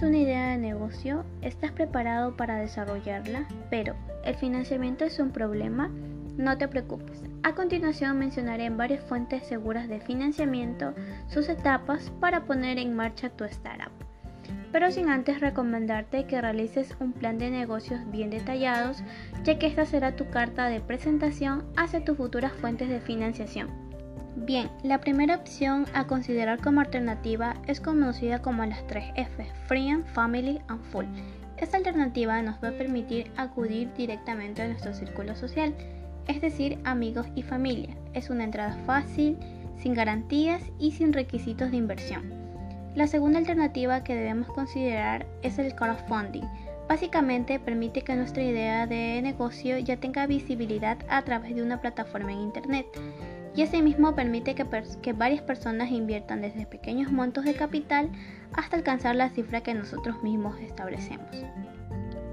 ¿Tienes una idea de negocio? ¿Estás preparado para desarrollarla? Pero, ¿el financiamiento es un problema? No te preocupes. A continuación mencionaré varias fuentes seguras de financiamiento, sus etapas para poner en marcha tu startup. Pero sin antes recomendarte que realices un plan de negocios bien detallados, ya que esta será tu carta de presentación hacia tus futuras fuentes de financiación. Bien, la primera opción a considerar como alternativa es conocida como las 3 F, Free, Family and Full. Esta alternativa nos va a permitir acudir directamente a nuestro círculo social es decir, amigos y familia. Es una entrada fácil, sin garantías y sin requisitos de inversión. La segunda alternativa que debemos considerar es el crowdfunding. Básicamente permite que nuestra idea de negocio ya tenga visibilidad a través de una plataforma en Internet y asimismo permite que, que, varias personas inviertan desde pequeños montos de capital hasta alcanzar la cifra que nosotros mismos establecemos.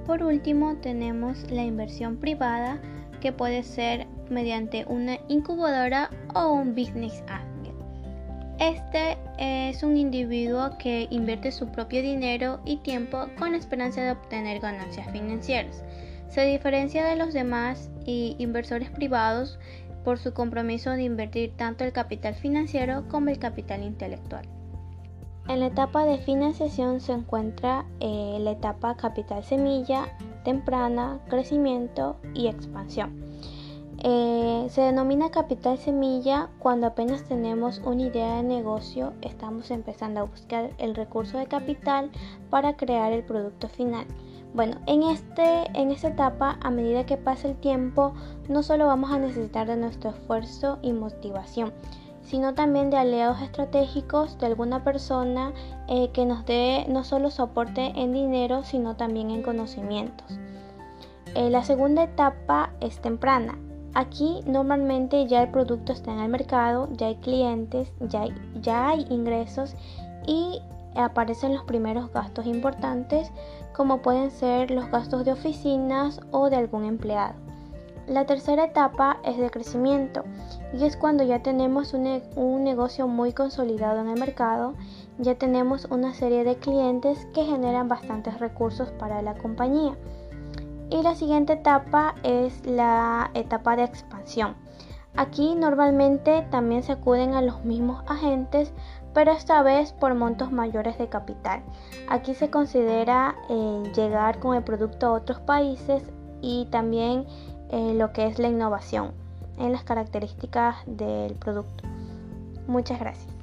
Por último tenemos la inversión privada que puede ser mediante una incubadora o un business angel. Este es un individuo que invierte su propio dinero y tiempo con la esperanza de obtener ganancias financieras. Se diferencia de los demás inversores privados por su compromiso de invertir tanto el capital financiero como el capital intelectual. En la etapa de financiación se encuentra eh, la etapa capital semilla, temprana, crecimiento y expansión. Eh, se denomina capital semilla cuando apenas tenemos una idea de negocio, estamos empezando a buscar el recurso de capital para crear el producto final. Bueno, en, este, en esta etapa, a medida que pasa el tiempo, no solo vamos a necesitar de nuestro esfuerzo y motivación, sino también de aliados estratégicos de alguna persona eh, que nos dé no solo soporte en dinero, sino también en conocimientos. Eh, la segunda etapa es temprana. Aquí normalmente ya el producto está en el mercado, ya hay clientes, ya hay, ya hay ingresos y aparecen los primeros gastos importantes como pueden ser los gastos de oficinas o de algún empleado. La tercera etapa es de crecimiento y es cuando ya tenemos un, un, negocio muy consolidado en el mercado, ya tenemos una serie de clientes que generan bastantes recursos para la compañía. Y la siguiente etapa es la etapa de expansión. Aquí normalmente también se acuden a los mismos agentes, pero esta vez por montos mayores de capital. Aquí se considera eh, llegar con el producto a otros países y también eh, lo que es la innovación en las características del producto. Muchas gracias.